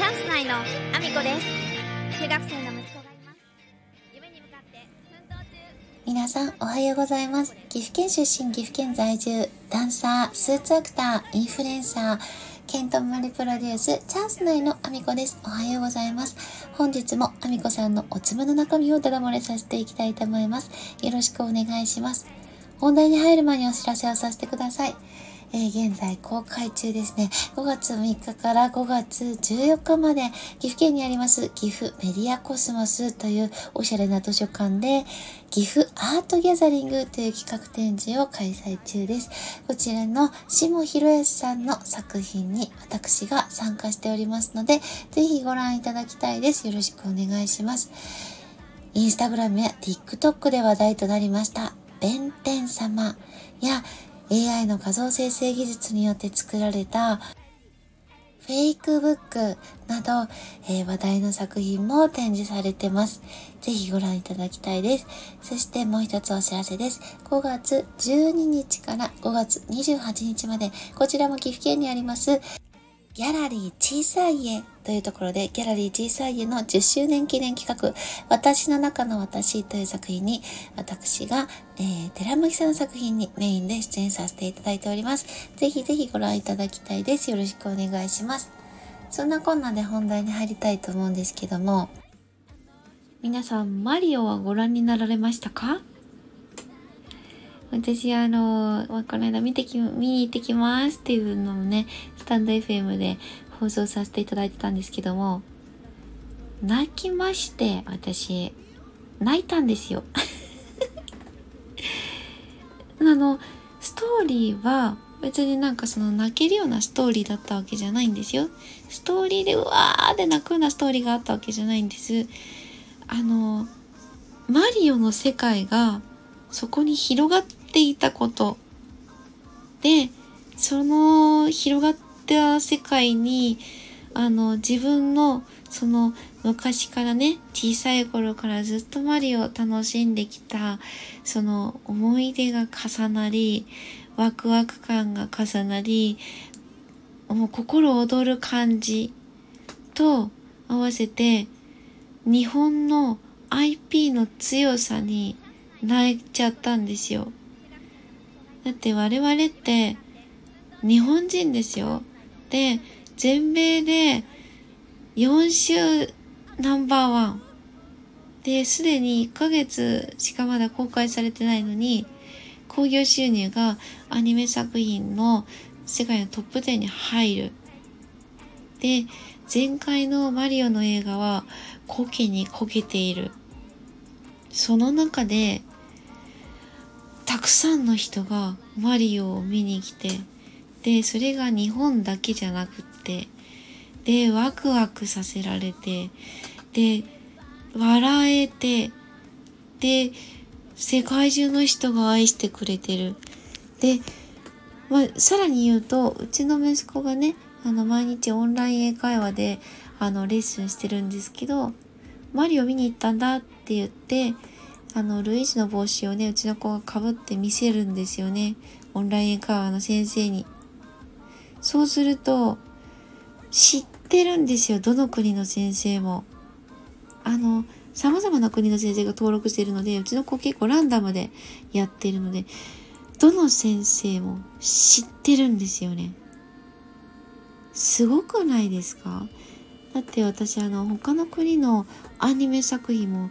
チャンス内のアミコです。中学生の息子がいます。夢に向かって奮闘中。皆さんおはようございます岐阜県出身岐阜県在住ダンサースーツアクターインフルエンサーケントマリプロデュースチャンス内のアミコです。おはようございます。本日もアミコさんのおつむの中身をダダ漏れさせていきたいと思います。よろしくお願いします。本題に入る前にお知らせをさせてください。えー、現在公開中ですね。5月3日から5月14日まで岐阜県にあります岐阜メディアコスモスというおしゃれな図書館で岐阜アートギャザリングという企画展示を開催中です。こちらの下博康さんの作品に私が参加しておりますので、ぜひご覧いただきたいです。よろしくお願いします。インスタグラムや TikTok で話題となりました、弁天様や AI の画像生成技術によって作られたフェイクブックなど、えー、話題の作品も展示されてます。ぜひご覧いただきたいです。そしてもう一つお知らせです。5月12日から5月28日まで、こちらも岐阜県にあります、ギャラリー小さい家というところで、ギャラリー小さい家の10周年記念企画、私の中の私という作品に、私が、えー、寺向さんの作品にメインで出演させていただいております。ぜひぜひご覧いただきたいです。よろしくお願いします。そんなこんなで本題に入りたいと思うんですけども、皆さん、マリオはご覧になられましたか？私、あの、この間見てき、見に行ってきますっていうのをね、スタンド FM で放送させていただいてたんですけども、泣きまして、私、泣いたんですよ。あの、ストーリーは、別になんかその泣けるようなストーリーだったわけじゃないんですよ。ストーリーでうわーって泣くようなストーリーがあったわけじゃないんです。あの、マリオの世界がそこに広がっていたことでその広がった世界にあの自分のその昔からね小さい頃からずっとマリオを楽しんできたその思い出が重なりワクワク感が重なりもう心躍る感じと合わせて日本の IP の強さに泣いちゃったんですよ。だって我々って日本人ですよ。で、全米で4週ナンバーワン。で、すでに1ヶ月しかまだ公開されてないのに、興行収入がアニメ作品の世界のトップ10に入る。で、前回のマリオの映画は苔にこけている。その中でくさんの人がマリオを見に来てでそれが日本だけじゃなくってでワクワクさせられてで笑えてで世界中の人が愛してくれてる。で、まあ、さらに言うとうちの息子がねあの毎日オンライン英会話であのレッスンしてるんですけどマリオ見に行ったんだって言ってあの、ルイージの帽子をね、うちの子がかぶって見せるんですよね。オンライン会話の先生に。そうすると、知ってるんですよ。どの国の先生も。あの、様々な国の先生が登録しているので、うちの子結構ランダムでやってるので、どの先生も知ってるんですよね。すごくないですか？だって私あの他の国のアニメ作品も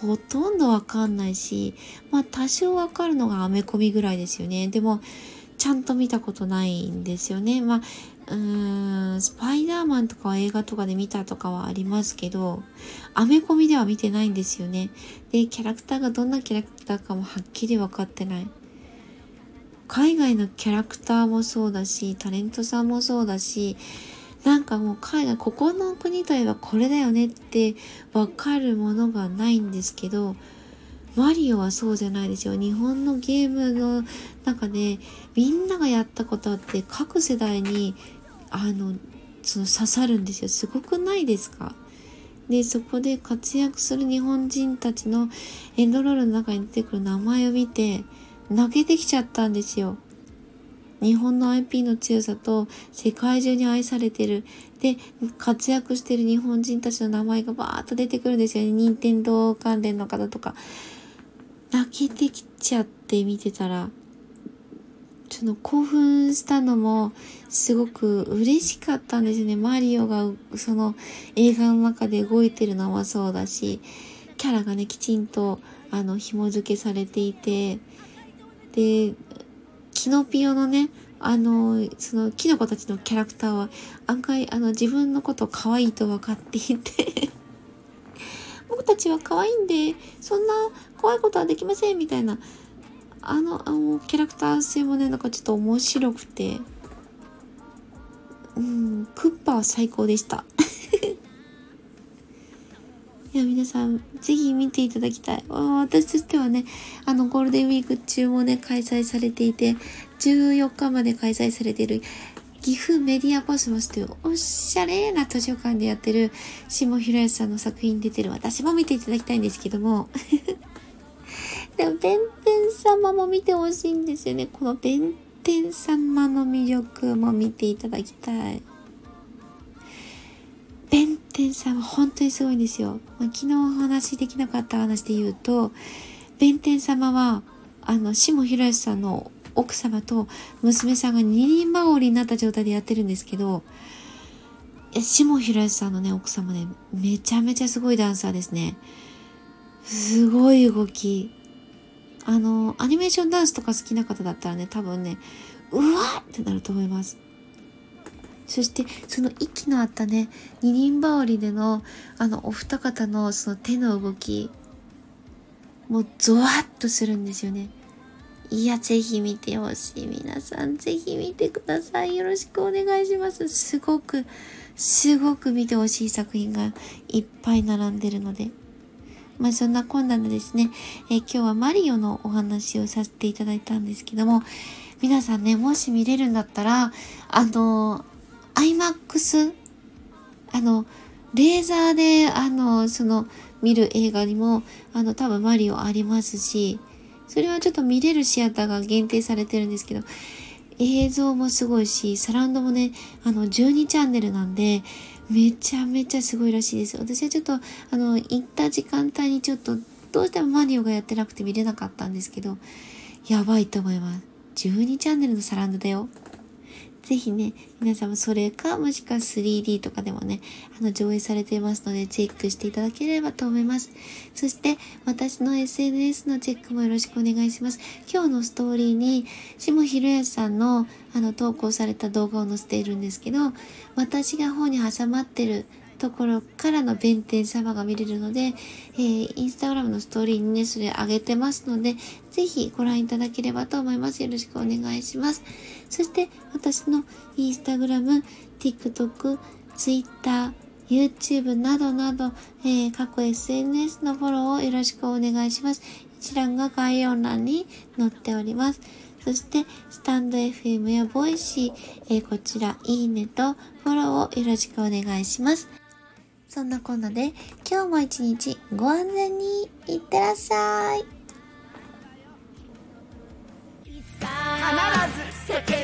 ほとんどわかんないし、まあ多少わかるのがアメコミぐらいですよね。でも、ちゃんと見たことないんですよね。まあ、うーん、スパイダーマンとかは映画とかで見たとかはありますけど、アメコミでは見てないんですよね。で、キャラクターがどんなキャラクターかもはっきり分かってない。海外のキャラクターもそうだし、タレントさんもそうだし、なんかもう海外、ここの国といえばこれだよねってわかるものがないんですけど、マリオはそうじゃないですよ。日本のゲームの中でみんながやったことって各世代にあのその刺さるんですよ。すごくないですか？で、そこで活躍する日本人たちのエンドロールの中に出てくる名前を見て泣けてきちゃったんですよ。日本の IP の強さと世界中に愛されてる。で、活躍してる日本人たちの名前がバーッと出てくるんですよね。任天堂関連の方とか。泣けてきちゃって見てたら、その興奮したのもすごく嬉しかったんですよね。マリオがその映画の中で動いてるのもそうだし、キャラがね、きちんとあの紐付けされていて、で、キノピオのね、あの、そのキノコたちのキャラクターは案外あの自分のこと可愛いと分かっていて 僕たちは可愛いんで、そんな怖いことはできませんみたいなあの、あの、キャラクター性もね、なんかちょっと面白くて、うん、クッパは最高でした。や、皆さん、ぜひ見ていただきたい。私としてはね、あの、ゴールデンウィーク中もね、開催されていて、14日まで開催されている、岐阜メディアコスモスというおしゃれな図書館でやってる下平康さんの作品出てる私も見ていただきたいんですけども でも、弁天様も見てほしいんですよね。この弁天様の魅力も見ていただきたい。弁天様、本当にすごいんですよ。まあ、昨日お話できなかった話で言うと、弁天様は、あの、下博康さんの奥様と娘さんが二人羽織になった状態でやってるんですけど、下博康さんのね、奥様ね、めちゃめちゃすごいダンサーですね。すごい動き。あの、アニメーションダンスとか好きな方だったらね、多分ね、うわってなると思います。そして、その息の合ったね、二人羽織での、あの、お二方のその手の動き、もうゾワッとするんですよね。いや、ぜひ見てほしい。皆さん、ぜひ見てください。よろしくお願いします。すごく、すごく見てほしい作品がいっぱい並んでるので。まあそんなこんなでですね、えー、今日はマリオのお話をさせていただいたんですけども、皆さんね、もし見れるんだったら、あの、IMAX、あの、レーザーで、あの、その、見る映画にも、あの、多分マリオありますし、それはちょっと見れるシアターが限定されてるんですけど、映像もすごいし、サラウンドもね、あの、12チャンネルなんで、めちゃめちゃすごいらしいです。私はちょっと、あの、行った時間帯にちょっと、どうしてもマリオがやってなくて見れなかったんですけど、やばいと思います。12チャンネルのサランドだよ。ぜひね、皆さんもそれか、もしくは 3D とかでもね、あの、上映されていますので、チェックしていただければと思います。そして、私の SNS のチェックもよろしくお願いします。今日のストーリーに、下ひろやさんの、あの、投稿された動画を載せているんですけど、私が本に挟まってるところからの弁天様が見れるので、えー、インスタグラムのストーリーにね、それ上げてますので、ぜひご覧いただければと思います。よろしくお願いします。そして、私のインスタグラム、TikTok、Twitter、YouTube などなど、えー、各 SNS のフォローをよろしくお願いします。一覧が概要欄に載っております。そして、 stand.fm や Voicy、えー、こちら、いいねとフォローをよろしくお願いします。そんなこんなで今日も一日ご安全にいってらっしゃい。必ず